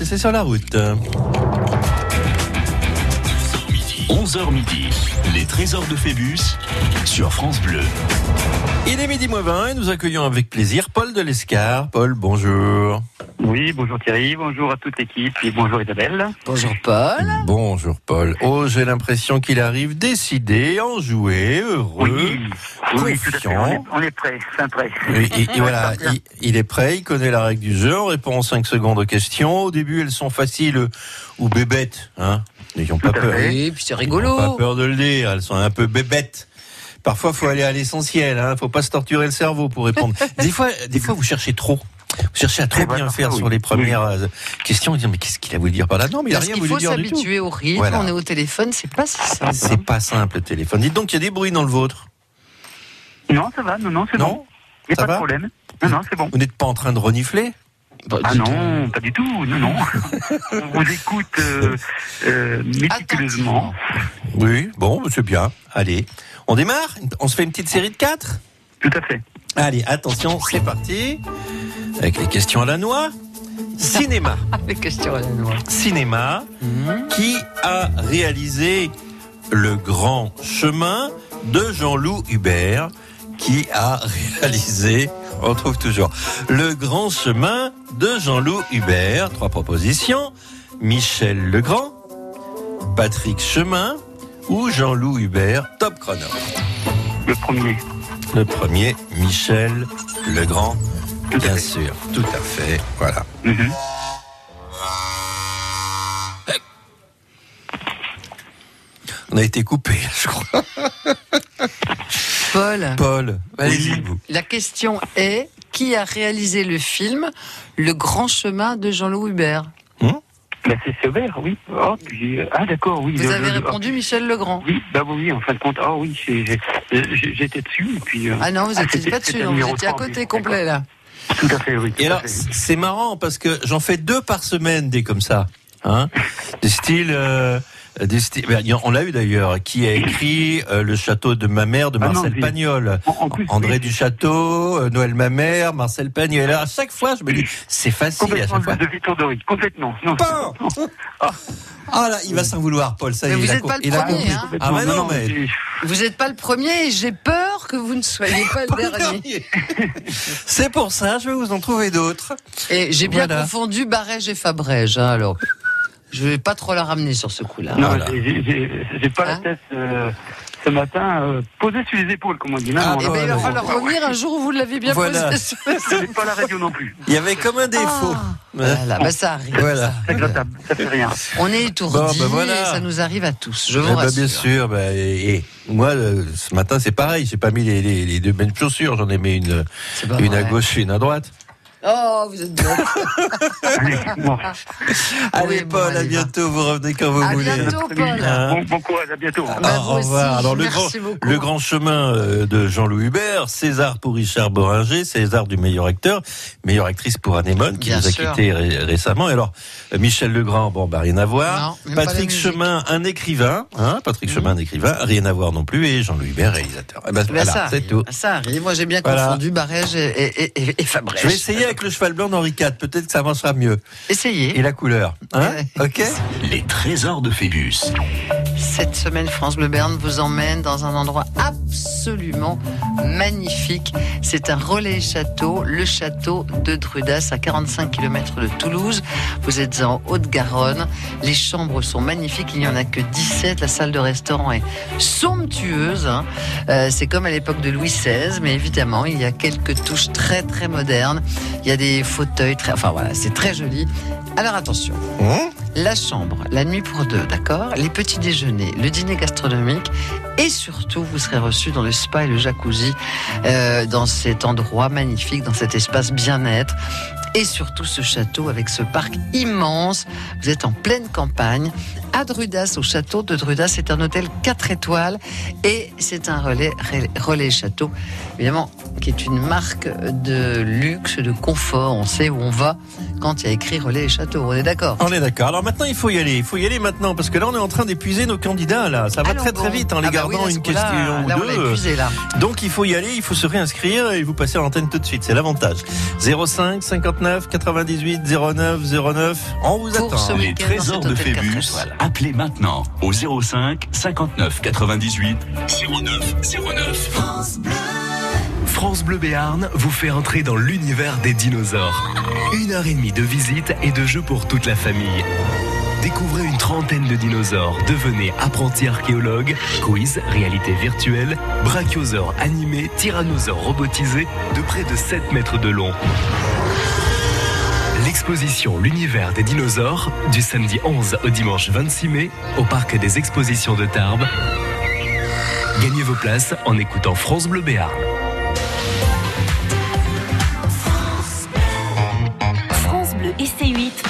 Et c'est sur la route. 11h midi, les trésors de Phébus sur France Bleu. Il est midi moins 20 et nous accueillons avec plaisir Paul de l'Escar. Paul, bonjour. Oui, bonjour Thierry, bonjour à toute l'équipe et bonjour Isabelle. Bonjour Paul. Bonjour Paul. Oh, j'ai l'impression qu'il arrive décidé, enjoué, heureux, Oui, tout à fait, on est, on est prêt, fin prêt. Et, et- et voilà, il, il est prêt, il connaît la règle du jeu, on répond en 5 secondes aux questions. Au début, elles sont faciles ou bébêtes, hein. N'ayons pas peur. Oui, puis c'est rigolo. N'ayons Pas peur de le dire, elles sont un peu bébêtes. Parfois, faut aller à l'essentiel, hein. Faut pas se torturer le cerveau pour répondre. des fois, des fois, vous cherchez trop. Vous cherchez à trop bien faire oui. sur les premières euh, questions. Mais qu'est-ce qu'il a voulu dire par là? Non, mais il a Parce rien qu'il voulu faut dire du tout. s'habituer au rythme, Voilà. on est au téléphone, c'est pas si simple. C'est pas simple, le téléphone. Dites donc, il y a des bruits dans le vôtre. Non, ça va, non, non, c'est bon. Il n'y a Ça pas va de problème. Non, non, c'est bon. Vous n'êtes pas en train de renifler? Ah non, pas du tout, non, non. On vous écoute euh, euh, méticuleusement. Oui, bon, bah, c'est bien. Allez, on démarre? On se fait une petite série de quatre? Tout à fait. Allez, attention, c'est parti. Avec les questions à la noix. Cinéma. Les questions à la noix. Cinéma. Qui a réalisé Le Grand Chemin de Jean-Loup Hubert Qui a réalisé, on retrouve toujours, Le Grand Chemin de Jean-Loup Hubert Trois propositions. Michel Legrand, Patrick Chemin ou Jean-Loup Hubert Top chrono. Le premier. Le premier, Michel Legrand, bien sûr, tout à fait, voilà. Mhm. On a été coupé, je crois. Paul, Paul, allez-y, vous. la question est qui a réalisé le film Le Grand Chemin de Jean-Louis Hubert? Ben, Bah, c'est sévère, oui. Oh, puis, euh, ah, d'accord, oui. Vous le- avez le- répondu Michel Legrand. Oui, bah oui, en fin de compte, ah oui, j'ai- j'ai- j'étais dessus, et puis... euh, Ah non, vous n'étiez c'était- pas dessus, non, vous étiez à 3, côté oui. complet là. Tout à fait, oui. Et alors, c'est marrant parce que j'en fais deux par semaine des comme ça, hein, des styles. euh, des styles- ben, on l'a eu d'ailleurs, qui a écrit euh, Le château de ma mère de Ah non, Marcel mais- Pagnol. André du Château, euh, Noël ma mère, Marcel Pagnol. Et là, à chaque fois, je me dis, c'est facile à chaque fois. de Victor Dory, complètement. Non, Ah là, il va s'en vouloir, Paul. Ça y Mais est, vous il a n'êtes pas le premier, compris. hein. Ah bah non, mais Vous n'êtes pas le premier et j'ai peur que vous ne soyez pas le dernier. c'est pour ça, je vais vous en trouver d'autres. Et j'ai bien Voilà. confondu Barège et Fabrège, hein, alors. Je vais pas trop la ramener sur ce coup-là. Non, Voilà. j'ai- pas la tête euh, ce matin euh, posée sur les épaules, comme on dit. Non, Ah, non, Eh non, ben, il va falloir revenir un jour où vous l'avez bien Voilà. posé sur Ce n'est pas la radio non plus. Il y avait comme un défaut. Voilà, bah, ça arrive. Voilà. ça C'est regrettable, ça fait rien. On est étourdis Bon, bah, voilà. et ça nous arrive à tous, je Eh vous ben, rassure. bien sûr. bah, et, et moi, euh, ce matin, c'est pareil. J'ai pas mis les, les- les deux mêmes chaussures. J'en ai mis une, une à gauche et une à droite. Oh, vous êtes bête. Allez, bon, Paul, à va. bientôt. Vous revenez quand vous À voulez. bientôt, Paul. Hein Bon, bon courage, à bientôt. Ah, Bah, au revoir. aussi, Alors le merci grand, beaucoup. le grand chemin euh, de Jean-Louis Hubert, César pour Richard Boringer, César du meilleur acteur, meilleure actrice pour Anémone qui Bien nous a sûr. quittés ré- récemment. Et alors euh, Michel Legrand, bon bah rien à voir. Non, Patrick. Chemin, un écrivain, hein, Patrick Chemin, un écrivain, rien à voir non plus. Et Jean-Louis Hubert, réalisateur. Eh ben, Ben, voilà, ça c'est tout. Ça arrive. Moi, j'ai bien Voilà. confondu Barège et, et, et, et Fabrège. Je vais essayer avec le cheval blanc d'Henri IV. Peut-être que ça marchera mieux. Essayez. Et la couleur, hein Ok. Les trésors de Phébus. Cette semaine, France Bleu Berne vous emmène dans un endroit absolument magnifique. C'est un relais château, le château de Drudas, à 45 km de Toulouse. Vous êtes en Haute-Garonne. Les chambres sont magnifiques. Il n'y en a que 17. La salle de restaurant est somptueuse. hein. Euh, c'est comme à l'époque de Louis XVI, mais évidemment, il y a quelques touches très très modernes. Il y a des fauteuils très, enfin voilà, c'est très joli. Alors attention. La chambre, la nuit pour deux, d'accord? Les petits déjeuners, le dîner gastronomique et surtout, vous serez reçu dans le spa et le jacuzzi, euh, dans cet endroit magnifique, dans cet espace bien-être. Et surtout ce château avec ce parc immense. Vous êtes en pleine campagne. À Drudas, au château de Drudas, c'est un hôtel 4 étoiles et c'est un relais, relais château, évidemment, qui est une marque de luxe, de confort. On sait où on va quand il y a écrit relais château. On est d'accord? On est d'accord. Alors maintenant, il faut y aller. Il faut y aller maintenant parce que là, on est en train d'épuiser nos candidats. Là, ça va Allons très très vite en les Ah bah oui, gardant une question ou là, on deux. épuisé, là. Donc il faut y aller. Il faut se réinscrire et vous passez à l'antenne tout de suite. C'est l'avantage. 05 59 98 09 09. On vous Pour attend. ce Les trésors de Phébus. Appelez maintenant au 05 59 98 09 09. France Bleu. France Bleu Béarn vous fait entrer dans l'univers des dinosaures. Une heure et demie de visite et de jeux pour toute la famille. Découvrez une trentaine de dinosaures, devenez apprenti archéologue, quiz, réalité virtuelle, brachiosaures animés, tyrannosaures robotisés de près de 7 mètres de long. L'exposition L'univers des dinosaures du samedi 11 au dimanche 26 mai au parc des expositions de Tarbes. Gagnez vos places en écoutant France Bleu Béarn. Et C8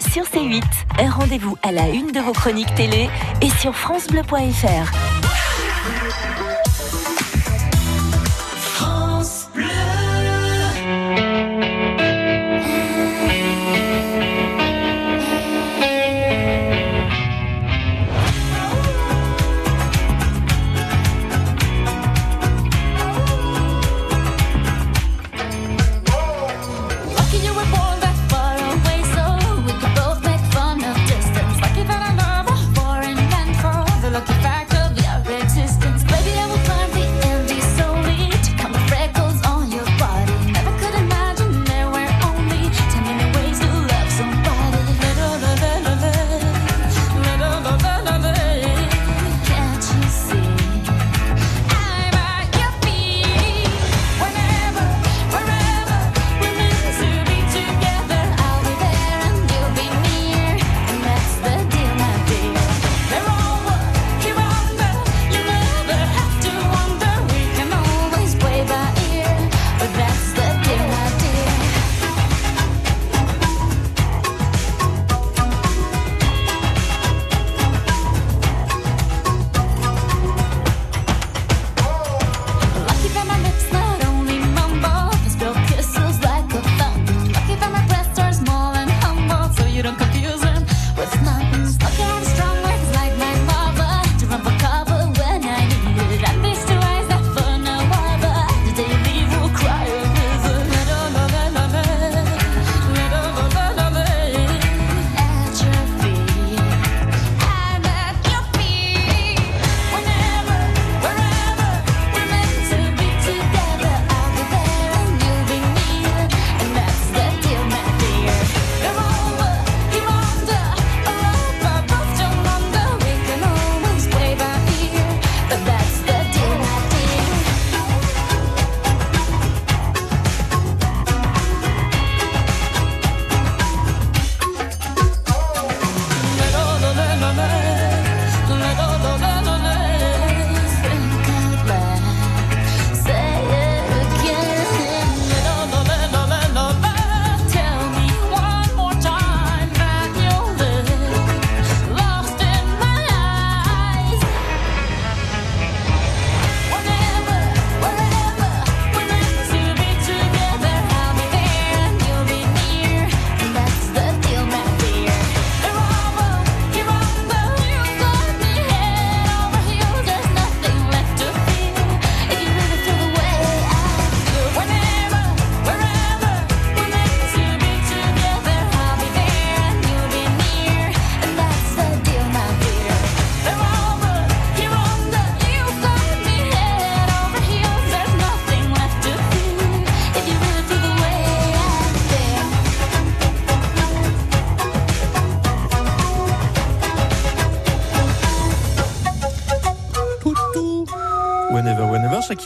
sur C8. Un rendez-vous à la une de vos chroniques télé et sur francebleu.fr.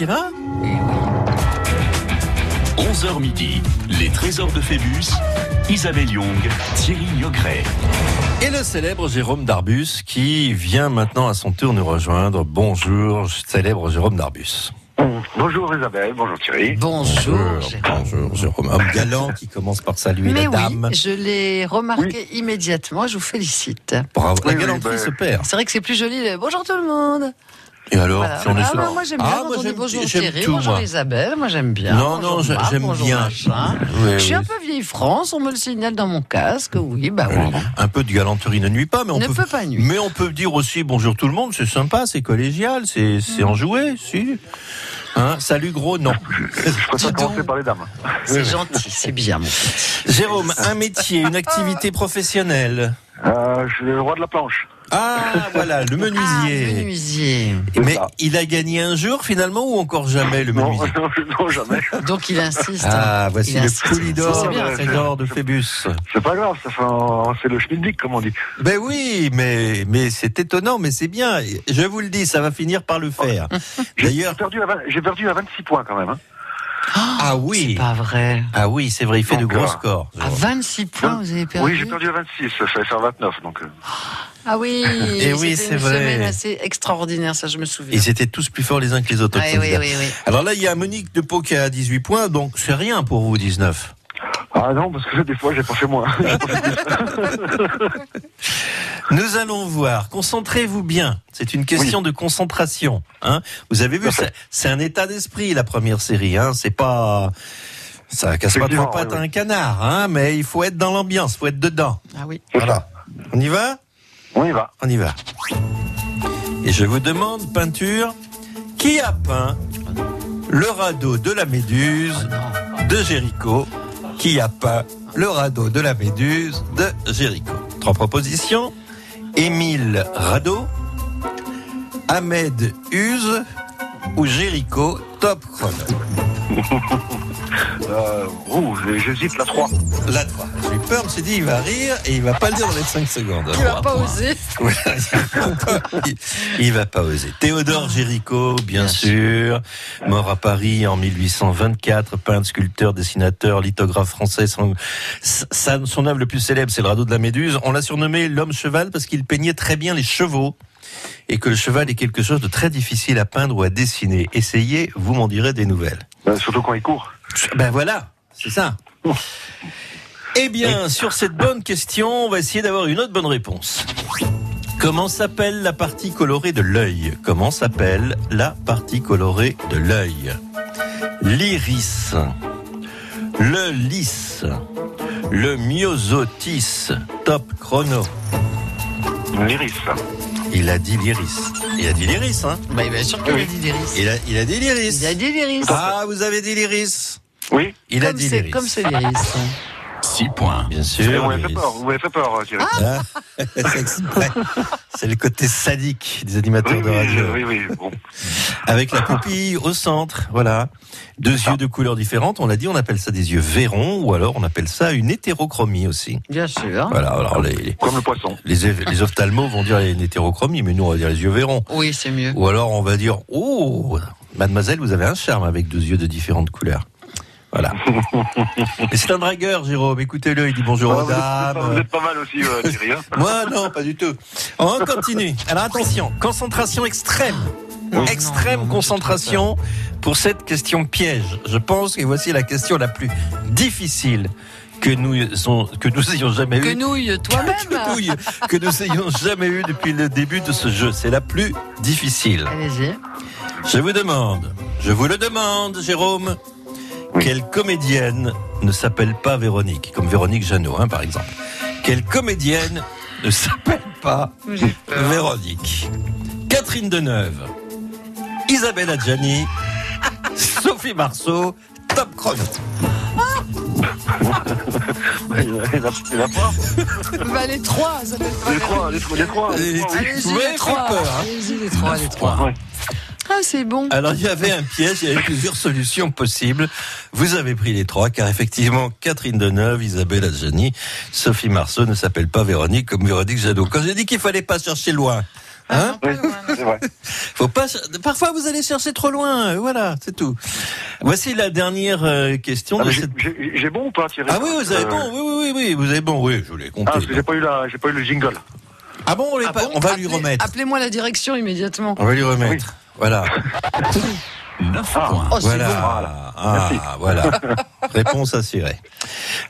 whenever, Shakira 11h midi, les trésors de Phébus, Isabelle Young, Thierry Niogret. Et le célèbre Jérôme Darbus qui vient maintenant à son tour nous rejoindre. Bonjour, célèbre Jérôme Darbus. Bonjour Isabelle, bonjour Thierry. Bonjour. Bonjour Jérôme. Homme galant qui commence par saluer Mais la oui, dame. je l'ai remarqué immédiatement. Je vous félicite. Bravo, la Oui, oui, galanterie bah, se perd. C'est vrai que c'est plus joli. le Bonjour tout le monde. Et alors, Voilà. si on est Ah, sur- bah, moi j'aime bien Ah, quand moi, on dit bonjour Thierry, tout, bonjour moi. Isabelle. Moi j'aime bien. Non, non, j'aime bien. Oui, je suis oui. un peu vieille France. On me le signale dans mon casque. Oui, bah oui. Un peu de galanterie ne nuit pas, mais on Ne peut, peut pas nuire. mais on peut dire aussi bonjour tout le monde, c'est sympa, c'est collégial, c'est c'est Mm. enjoué, si. Hein, salut gros, non. Je préfère commencer par les dames. C'est gentil, c'est bien mon petit. Jérôme, un métier, une activité professionnelle. Euh, je suis le roi de la planche. Ah, voilà, le menuisier. Menuisier. Mais il a gagné un jour finalement ou encore jamais le Non, menuisier non, jamais. Donc il insiste. Ah, voici Il le C'est le trésor de Phébus. C'est pas grave, c'est le schmilblick, comme on dit. Ben oui, mais, mais c'est étonnant, mais c'est bien. Je vous le dis, ça va finir par le faire. J'ai D'ailleurs, perdu, à 20 j'ai perdu à 26 points quand même. Hein. ah oui, Pas vrai. ah oui, c'est vrai, il fait de gros euh, scores. À 26 points, vous avez perdu. Oui, j'ai perdu à 26, ça fait faire 29. Donc, euh. Ah oui. Eh oui, c'était c'est une vrai. semaine assez extraordinaire, ça je me souviens. Ils étaient tous plus forts les uns que les autres. Ah oui, oui, oui. Alors là, il y a Monique de Pau qui a 18 points, donc c'est rien pour vous, 19. Ah non, parce que des fois, j'ai pas fait moins. Nous allons voir. Concentrez-vous bien. C'est une question de concentration. Hein vous avez vu, c'est- c'est un état d'esprit la première série. Hein c'est pas, ça casse pas trois pattes à un canard. Hein mais il faut être dans l'ambiance, faut être dedans. Ah oui. Voilà. On y va? On y va. On y va. Et je vous demande peinture. Qui a peint le radeau de la Méduse de Jéricho? Qui a peint le radeau de la Méduse de Jéricho? Trois propositions. Émile Radeau, Ahmed Use ou Jéricho Top Chrono? Euh, ouh, j'hésite la 3. La 3. J'ai eu peur, je me suis dit, il va rire et il va pas le dire dans les 5 secondes. Il va pas oser. Il, va pas oser. Théodore Géricault, bien, Bien sûr, mort à Paris en 1824, peintre, sculpteur, dessinateur, lithographe français. Son, œuvre le plus célèbre, c'est le radeau de la Méduse. On l'a surnommé l'homme cheval parce qu'il peignait très bien les chevaux et que le cheval est quelque chose de très difficile à peindre ou à dessiner. Essayez, vous m'en direz des nouvelles. Euh, surtout quand il court. Ben voilà, c'est ça. Eh bien, sur cette bonne question, on va essayer d'avoir une autre bonne réponse. Comment s'appelle la partie colorée de l'œil? Comment s'appelle la partie colorée de l'œil? L'iris, le lys, le myosotis, top chrono. L'iris. Il a dit l'iris. Il a dit l'iris, hein Bah, bien sûr qu'il a dit l'iris. il a, il a dit l'iris. Il a dit l'iris. Ah, vous avez dit l'iris Oui. Il a Comme dit c'est- l'iris. Comme c'est l'iris. 6 points. Bien sûr. vous m'avez fait peur, vous m'avez fait peur, Thierry. Ah, c'est exprès. C'est le côté sadique des animateurs oui, de oui, radio. oui, oui, bon. Avec la pupille au centre, voilà. Deux yeux de couleurs différentes, on l'a dit, on appelle ça des yeux verrons, ou alors on appelle ça une hétérochromie aussi. Bien sûr. Voilà, alors les, les, Comme le poisson. les, les ophtalmos vont dire une hétérochromie, mais nous on va dire les yeux verrons. Oui, c'est mieux. Ou alors on va dire, oh, mademoiselle, vous avez un charme avec deux yeux de différentes couleurs. Voilà. Mais c'est un dragueur, Jérôme. Écoutez-le, il dit bonjour Ah, aux vous, êtes, dames. vous êtes pas mal aussi, euh, Thierry. hein. Moi, non, pas du tout. On continue. Alors attention, concentration extrême. extrême non, non, concentration pour cette question piège. Je pense que voici la question la plus difficile que nous, que nous ayons jamais Que eue. nouille toi-même. Que nouille, que nous ayons jamais eu depuis le début de ce jeu. C'est la plus difficile. Allez-y. Je vous demande, je vous le demande, Jérôme, quelle comédienne ne s'appelle pas Véronique, comme Véronique Jeannot, hein, par exemple. Quelle comédienne ne s'appelle pas. Véronique Catherine Deneuve, Isabelle Adjani, Sophie Marceau, top pas. Bah, les trois, ça pas Les trois, les trois, les trois. Les- les trois, les trois. peur, hein. Allez-y, les trois, les trois. Ouais. Ah, c'est bon. Alors il y avait un piège, il y avait plusieurs solutions possibles. Vous avez pris les trois, car effectivement, Catherine Deneuve, Isabelle Adjani, Sophie Marceau ne s'appelle pas Véronique comme Véronique Jadot. Quand j'ai dit qu'il fallait pas chercher loin, Hein Oui, c'est vrai. Faut pas. Parfois, vous allez chercher trop loin. Voilà, c'est tout. Voici la dernière euh, question Ah, de j'ai- cette. J'ai j'ai bon ou pas, Thierry Ah oui, vous avez Euh, bon. Oui, oui, oui, oui, vous avez bon. Oui, je l'ai Ah, compté. parce que j'ai pas eu la, j'ai pas eu le jingle. Ah bon, on, l'est Ah pas- bon on va lui remettre. Appelez-moi la direction immédiatement. On va lui remettre. Voilà. 9 Ah. points. Oh, c'est Voilà. bon. Ah, voilà. Réponse assurée.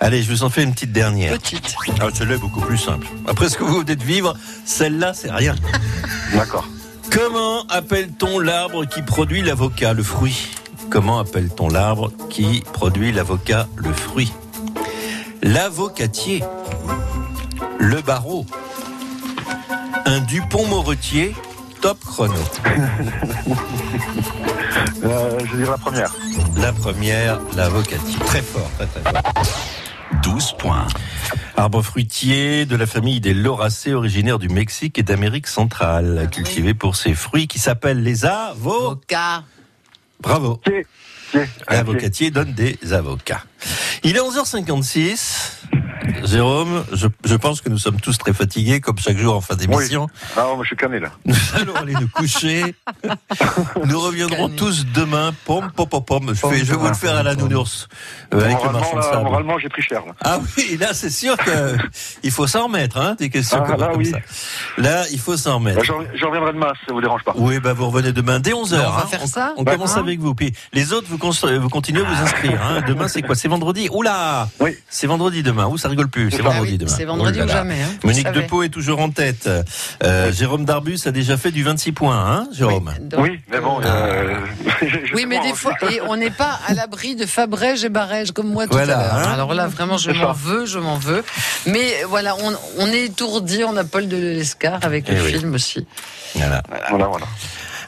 Allez, je vous en fais une petite dernière. Petite. Ah, celle-là est beaucoup plus simple. Après ce que vous venez de vivre, celle-là, c'est rien. D'accord. Comment appelle-t-on l'arbre qui produit l'avocat, le fruit? Comment appelle-t-on l'arbre qui produit l'avocat, le fruit? L'avocatier, le barreau, un Dupont-Moretier, top chrono. Euh, je dirais la première. La première, l'avocatier. Très fort, très très fort. 12 points. Arbre fruitier de la famille des Lauracées, originaire du Mexique et d'Amérique centrale, cultivé pour ses fruits qui s'appellent les avocats. Avocat. Bravo. L'avocatier donne des avocats. Il est 11h56. Jérôme, je, je pense que nous sommes tous très fatigués, comme chaque jour en fin d'émission. Ah, moi, je suis cané, là. Nous allons aller nous coucher. Nous reviendrons tous demain. Pom, pom, pom, pom. Je, fais- je vais vous le faire à la nounours. euh, avec le Moralement, marchand de sable. moralement, j'ai pris cher, là. Ah oui, là c'est sûr que il faut s'en remettre, hein, des questions Ah, comme, là, comme oui. ça. Là, il faut s'en remettre. Bah, Je rev- je reviendrai demain, si ça vous dérange pas. Oui, bah vous revenez demain dès 11h. on va faire ça. On Bah, commence hein. avec vous. Puis les autres, vous, vous continuez à vous inscrire. Hein. Demain, c'est quoi? C'est vendredi? Oula Oui. C'est vendredi demain. Ouh, ça rigole plus. C'est ça. vendredi Ah oui, demain. c'est vendredi ou jamais, hein, Monique. Depot est toujours en tête. Euh, Jérôme Darbus a déjà fait du 26 points, hein, Jérôme Donc, Oui, mais bon, euh, je- je Oui, mais des hein, fois, et on n'est pas à l'abri de Fabrège et Barège comme moi tout Voilà, à l'heure. hein. Alors là, vraiment, je m'en ça. veux, je m'en veux. Mais voilà, on, on est étourdi, on a Paul de l'Escar avec le Eh oui. film aussi. Voilà. Voilà, voilà.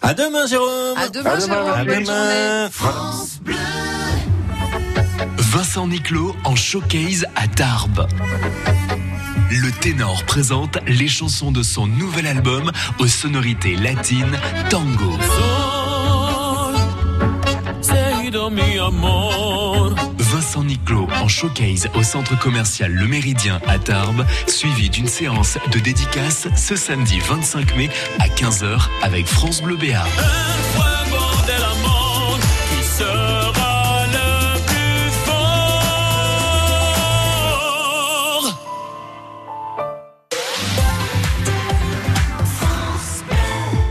À demain, Jérôme. À demain, À demain, Jérôme, À demain. Vincent Niclot en showcase à Tarbes. Le ténor présente les chansons de son nouvel album aux sonorités latines Tango. Vincent Niclot en showcase au centre commercial Le Méridien à Tarbes, suivi d'une séance de dédicace ce samedi 25 mai à 15h avec France Bleu Béarn.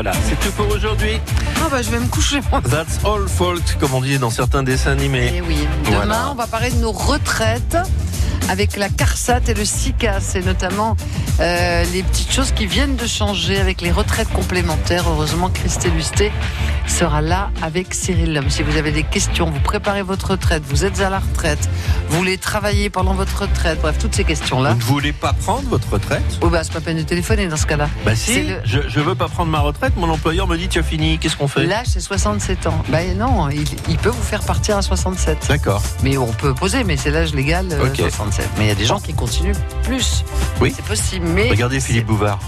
Voilà, c'est tout pour aujourd'hui. Ah bah, je vais me coucher. moi. That's all fault, comme on dit dans certains dessins animés. Eh oui, demain, Voilà. on va parler de nos retraites avec la CARSAT et le SICA. C'est notamment euh, les petites choses qui viennent de changer avec les retraites complémentaires. Heureusement, Christelle Lusté sera là avec Cyril Lhomme. Si vous avez des questions, vous préparez votre retraite, vous êtes à la retraite, vous voulez travailler pendant votre retraite, bref, toutes ces questions-là. Vous ne voulez pas prendre votre retraite? Oh, bah, c'est pas peine de téléphoner dans ce cas-là. Bah, si, je, je veux pas prendre ma retraite, mon employeur me dit, tu as fini, qu'est-ce qu'on fait? Là, c'est 67 ans. Bah, non, il, peut vous faire partir à 67. D'accord. Mais on peut poser, mais c'est l'âge légal, euh, okay. 67. Mais il y a des gens qui continuent plus. Oui. C'est possible, mais. Regardez Philippe Bouvard.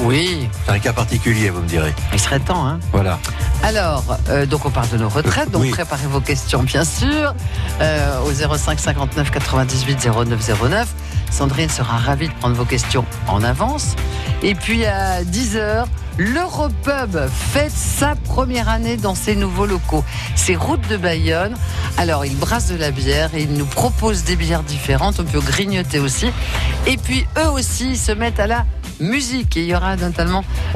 Oui. C'est un cas particulier, vous me direz. Il serait temps, hein Voilà. Alors, euh, donc on parle de nos retraites, donc préparez vos questions, bien sûr, euh, au 05 59 98 09 09. Sandrine sera ravie de prendre vos questions en avance. Et puis à 10h, l'Europub fête sa première année dans ses nouveaux locaux. C'est route de Bayonne. Alors, ils brassent de la bière et ils nous proposent des bières différentes. On peut grignoter aussi. Et puis, eux aussi, se mettent à la musique. Il y aura notamment